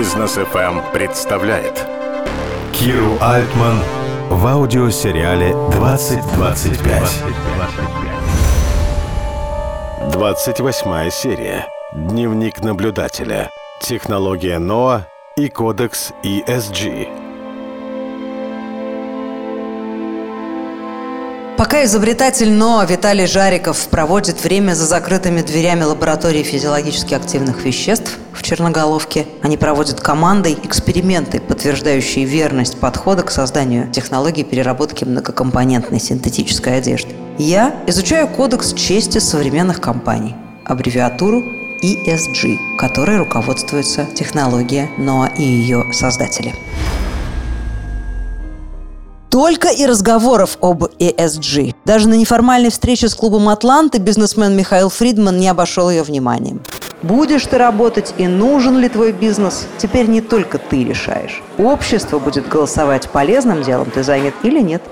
Бизнес FM представляет Киру Альтман в аудиосериале «2025». 28 серия. Дневник наблюдателя. Технология НОА и кодекс ESG. Пока изобретатель НОА Виталий Жариков проводит время за закрытыми дверями лаборатории физиологически активных веществ в Черноголовке, они проводят командой эксперименты, подтверждающие верность подхода к созданию технологий переработки многокомпонентной синтетической одежды. Я изучаю кодекс чести современных компаний, аббревиатуру ESG, которой руководствуется технология НОА и ее создатели. Только и разговоров об ESG. Даже на неформальной встрече с клубом «Атланты» бизнесмен Михаил Фридман не обошел ее вниманием. Будешь ты работать и нужен ли твой бизнес, теперь не только ты решаешь. Общество будет голосовать, полезным делом ты занят или нет.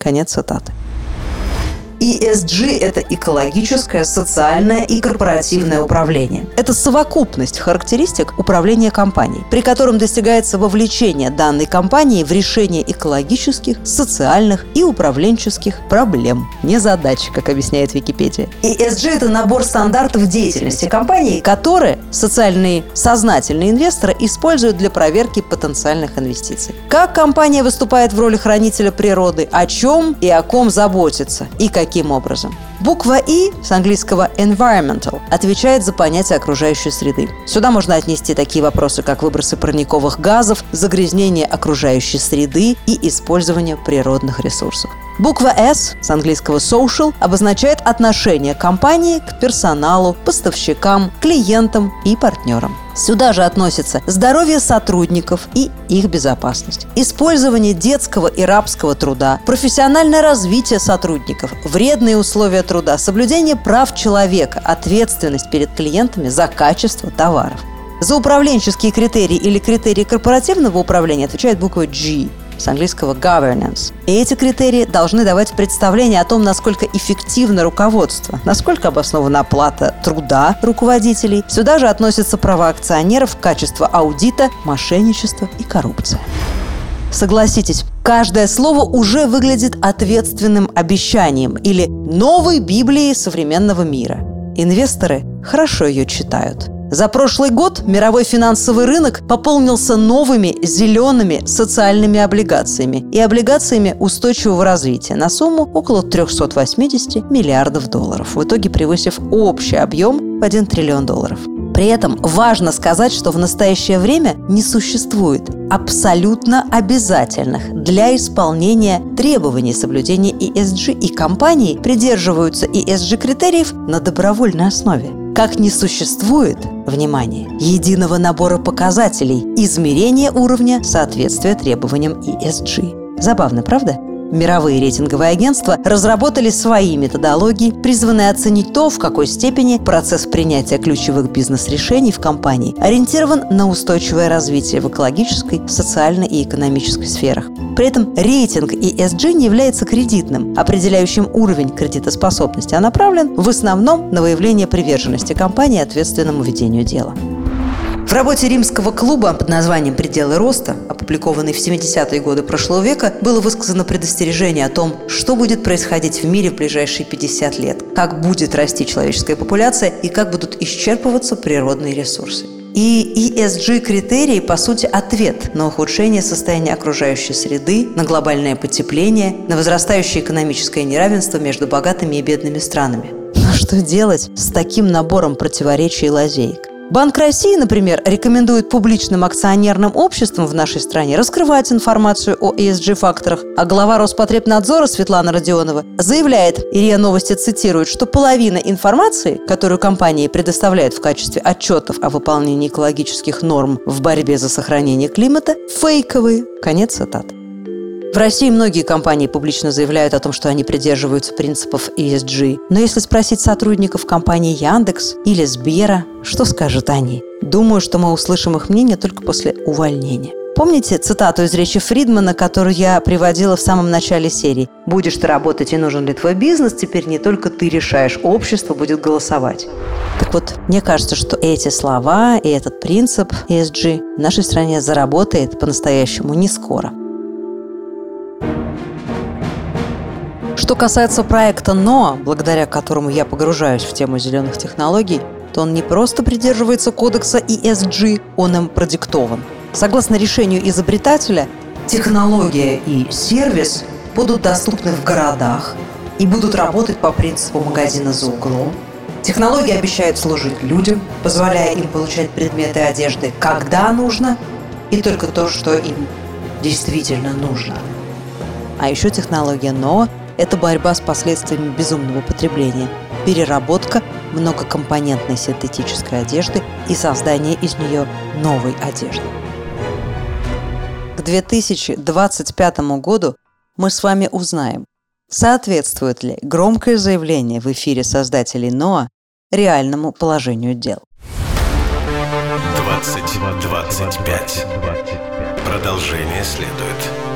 Конец цитаты. ESG – это экологическое, социальное и корпоративное управление. Это совокупность характеристик управления компанией, при котором достигается вовлечение данной компании в решение экологических, социальных и управленческих проблем. Не задач, как объясняет Википедия. ESG – это набор стандартов деятельности компании, которые социальные сознательные инвесторы используют для проверки потенциальных инвестиций. Как компания выступает в роли хранителя природы, о чем и о ком заботится, и какие каким образом. Буква «И» с английского environmental отвечает за понятие окружающей среды. Сюда можно отнести такие вопросы, как выбросы парниковых газов, загрязнение окружающей среды и использование природных ресурсов. Буква S с английского social обозначает отношение компании к персоналу, поставщикам, клиентам и партнерам. Сюда же относятся здоровье сотрудников и их безопасность, использование детского и рабского труда, профессиональное развитие сотрудников, вредные условия труда, соблюдение прав человека, ответственность перед клиентами за качество товаров. За управленческие критерии или критерии корпоративного управления отвечает буква G с английского governance. И эти критерии должны давать представление о том, насколько эффективно руководство, насколько обоснована оплата труда руководителей. Сюда же относятся права акционеров, качество аудита, мошенничество и коррупция. Согласитесь, каждое слово уже выглядит ответственным обещанием или новой Библией современного мира. Инвесторы хорошо ее читают – за прошлый год мировой финансовый рынок пополнился новыми зелеными социальными облигациями и облигациями устойчивого развития на сумму около 380 миллиардов долларов, в итоге превысив общий объем в 1 триллион долларов. При этом важно сказать, что в настоящее время не существует абсолютно обязательных для исполнения требований соблюдения ESG, и компании придерживаются ESG-критериев на добровольной основе как не существует, внимание, единого набора показателей измерения уровня соответствия требованиям ESG. Забавно, правда? Мировые рейтинговые агентства разработали свои методологии, призванные оценить то, в какой степени процесс принятия ключевых бизнес-решений в компании ориентирован на устойчивое развитие в экологической, социальной и экономической сферах. При этом рейтинг ESG не является кредитным, определяющим уровень кредитоспособности, а направлен в основном на выявление приверженности компании ответственному ведению дела. В работе римского клуба под названием «Пределы роста», опубликованной в 70-е годы прошлого века, было высказано предостережение о том, что будет происходить в мире в ближайшие 50 лет, как будет расти человеческая популяция и как будут исчерпываться природные ресурсы. И ESG-критерии, по сути, ответ на ухудшение состояния окружающей среды, на глобальное потепление, на возрастающее экономическое неравенство между богатыми и бедными странами. Но что делать с таким набором противоречий и лазеек? Банк России, например, рекомендует публичным акционерным обществам в нашей стране раскрывать информацию о ESG-факторах, а глава Роспотребнадзора Светлана Родионова заявляет, и РИА Новости цитирует, что половина информации, которую компании предоставляют в качестве отчетов о выполнении экологических норм в борьбе за сохранение климата, фейковые. Конец цитаты. В России многие компании публично заявляют о том, что они придерживаются принципов ESG. Но если спросить сотрудников компании Яндекс или Сбера, что скажут они? Думаю, что мы услышим их мнение только после увольнения. Помните цитату из речи Фридмана, которую я приводила в самом начале серии? «Будешь ты работать и нужен ли твой бизнес, теперь не только ты решаешь, общество будет голосовать». Так вот, мне кажется, что эти слова и этот принцип ESG в нашей стране заработает по-настоящему не скоро. Что касается проекта НОА, благодаря которому я погружаюсь в тему зеленых технологий, то он не просто придерживается кодекса ESG, он им продиктован – Согласно решению изобретателя, технология и сервис будут доступны в городах и будут работать по принципу магазина за углом. Технология обещает служить людям, позволяя им получать предметы одежды, когда нужно, и только то, что им действительно нужно. А еще технология НОА – это борьба с последствиями безумного потребления, переработка многокомпонентной синтетической одежды и создание из нее новой одежды. 2025 году мы с вами узнаем, соответствует ли громкое заявление в эфире создателей НОА реальному положению дел. 2025. Продолжение следует.